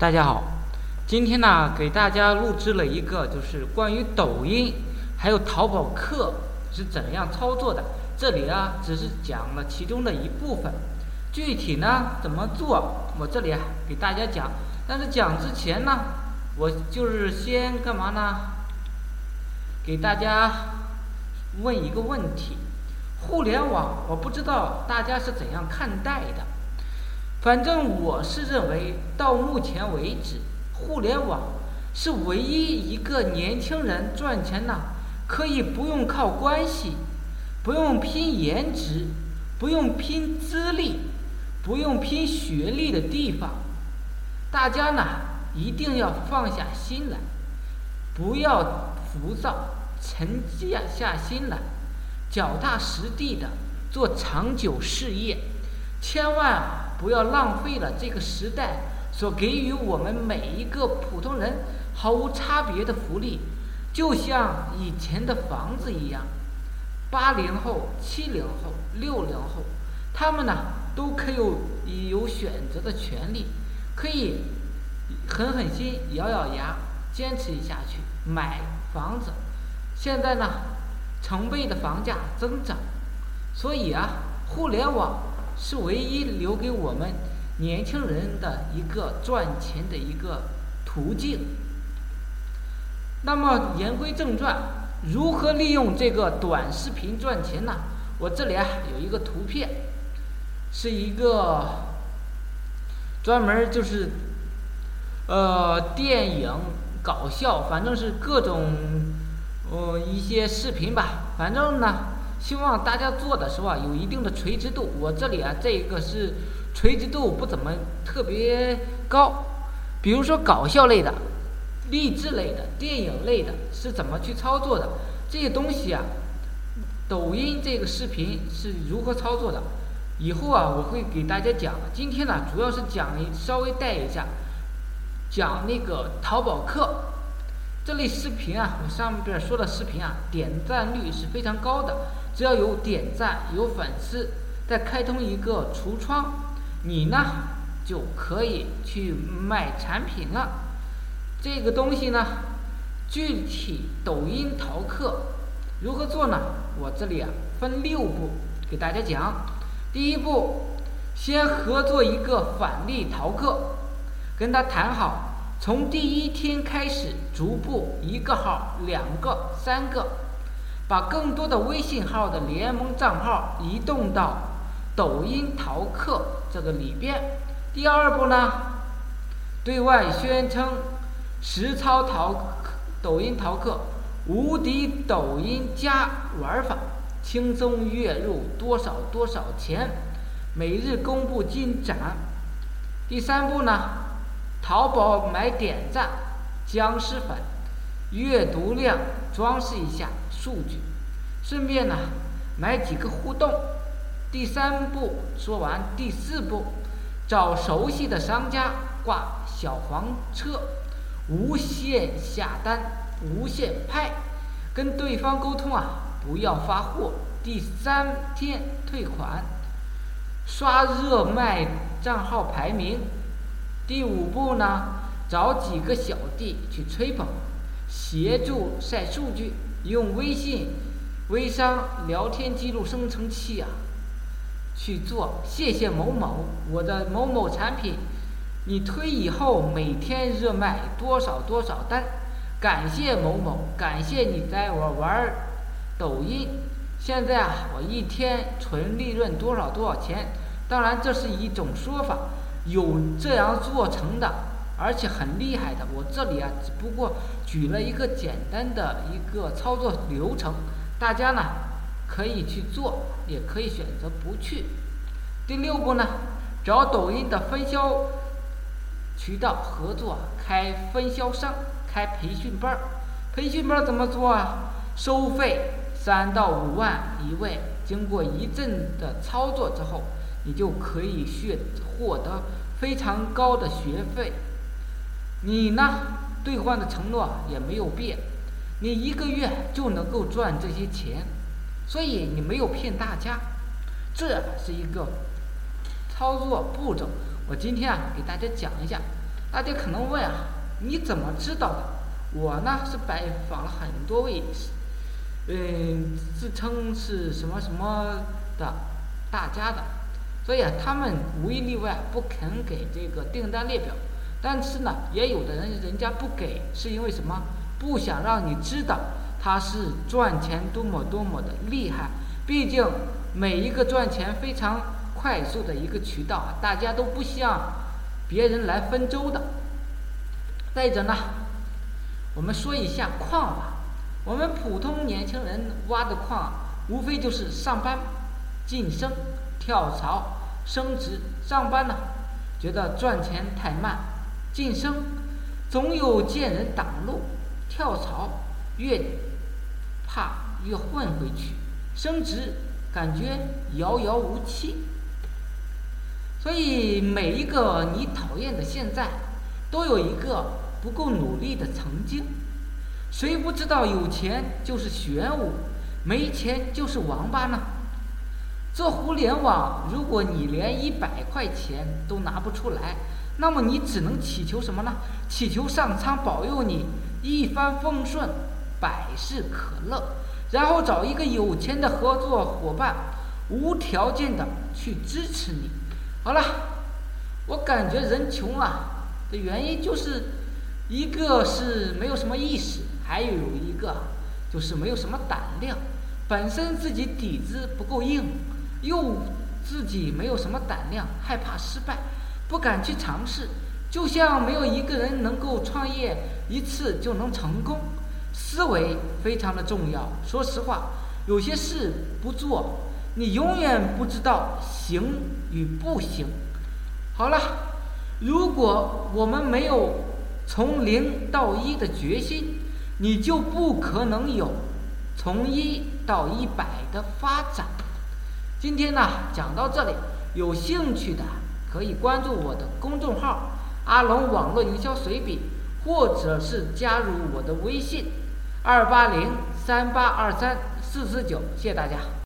大家好，今天呢给大家录制了一个就是关于抖音还有淘宝客是怎样操作的。这里啊只是讲了其中的一部分，具体呢怎么做，我这里啊给大家讲。但是讲之前呢，我就是先干嘛呢？给大家问一个问题：互联网，我不知道大家是怎样看待的。反正我是认为，到目前为止，互联网是唯一一个年轻人赚钱呢，可以不用靠关系，不用拼颜值，不用拼资历，不用拼学历的地方。大家呢一定要放下心来，不要浮躁，沉下下心来，脚踏实地的做长久事业，千万。不要浪费了这个时代所给予我们每一个普通人毫无差别的福利，就像以前的房子一样，八零后、七零后、六零后，他们呢都可以有选择的权利，可以狠狠心、咬咬牙坚持一下去买房子。现在呢，成倍的房价增长，所以啊，互联网。是唯一留给我们年轻人的一个赚钱的一个途径。那么言归正传，如何利用这个短视频赚钱呢？我这里啊有一个图片，是一个专门就是呃电影搞笑，反正是各种呃一些视频吧，反正呢。希望大家做的时候啊，有一定的垂直度。我这里啊，这一个是垂直度不怎么特别高。比如说搞笑类的、励志类的、电影类的，是怎么去操作的？这些东西啊，抖音这个视频是如何操作的？以后啊，我会给大家讲。今天呢，主要是讲一稍微带一下，讲那个淘宝客这类视频啊，我上边说的视频啊，点赞率是非常高的。只要有点赞、有粉丝，再开通一个橱窗，你呢就可以去卖产品了。这个东西呢，具体抖音淘客如何做呢？我这里啊分六步给大家讲。第一步，先合作一个返利淘客，跟他谈好，从第一天开始，逐步一个号、两个、三个。把更多的微信号的联盟账号移动到抖音淘客这个里边。第二步呢，对外宣称实操淘抖音淘客无敌抖音加玩法，轻松月入多少多少钱，每日公布进展。第三步呢，淘宝买点赞、僵尸粉、阅读量，装饰一下。数据，顺便呢买几个互动。第三步说完，第四步找熟悉的商家挂小黄车，无限下单，无限拍，跟对方沟通啊，不要发货，第三天退款，刷热卖账号排名。第五步呢，找几个小弟去吹捧，协助晒数据。用微信微商聊天记录生成器啊，去做。谢谢某某，我的某某产品，你推以后每天热卖多少多少单。感谢某某，感谢你在我玩抖音。现在啊，我一天纯利润多少多少钱？当然，这是一种说法，有这样做成的。而且很厉害的，我这里啊只不过举了一个简单的一个操作流程，大家呢可以去做，也可以选择不去。第六步呢，找抖音的分销渠道合作，开分销商，开培训班儿。培训班怎么做啊？收费三到五万一位，经过一阵的操作之后，你就可以去获得非常高的学费。你呢？兑换的承诺也没有变，你一个月就能够赚这些钱，所以你没有骗大家。这是一个操作步骤，我今天啊给大家讲一下。大家可能问啊，你怎么知道的？我呢是拜访了很多位，嗯，自称是什么什么的大家的，所以啊，他们无一例外不肯给这个订单列表。但是呢，也有的人人家不给，是因为什么？不想让你知道他是赚钱多么多么的厉害。毕竟每一个赚钱非常快速的一个渠道啊，大家都不希望别人来分粥的。再者呢，我们说一下矿吧。我们普通年轻人挖的矿，无非就是上班、晋升、跳槽、升职。上班呢，觉得赚钱太慢。晋升，总有见人挡路；跳槽，越怕越混回去；升职，感觉遥遥无期。所以，每一个你讨厌的现在，都有一个不够努力的曾经。谁不知道有钱就是玄武，没钱就是王八呢？做互联网，如果你连一百块钱都拿不出来，那么你只能祈求什么呢？祈求上苍保佑你一帆风顺，百事可乐，然后找一个有钱的合作伙伴，无条件的去支持你。好了，我感觉人穷啊的原因就是，一个是没有什么意识，还有一个就是没有什么胆量，本身自己底子不够硬，又自己没有什么胆量，害怕失败。不敢去尝试，就像没有一个人能够创业一次就能成功。思维非常的重要。说实话，有些事不做，你永远不知道行与不行。好了，如果我们没有从零到一的决心，你就不可能有从一到一百的发展。今天呢，讲到这里，有兴趣的。可以关注我的公众号“阿龙网络营销随笔”，或者是加入我的微信：二八零三八二三四四九。谢谢大家。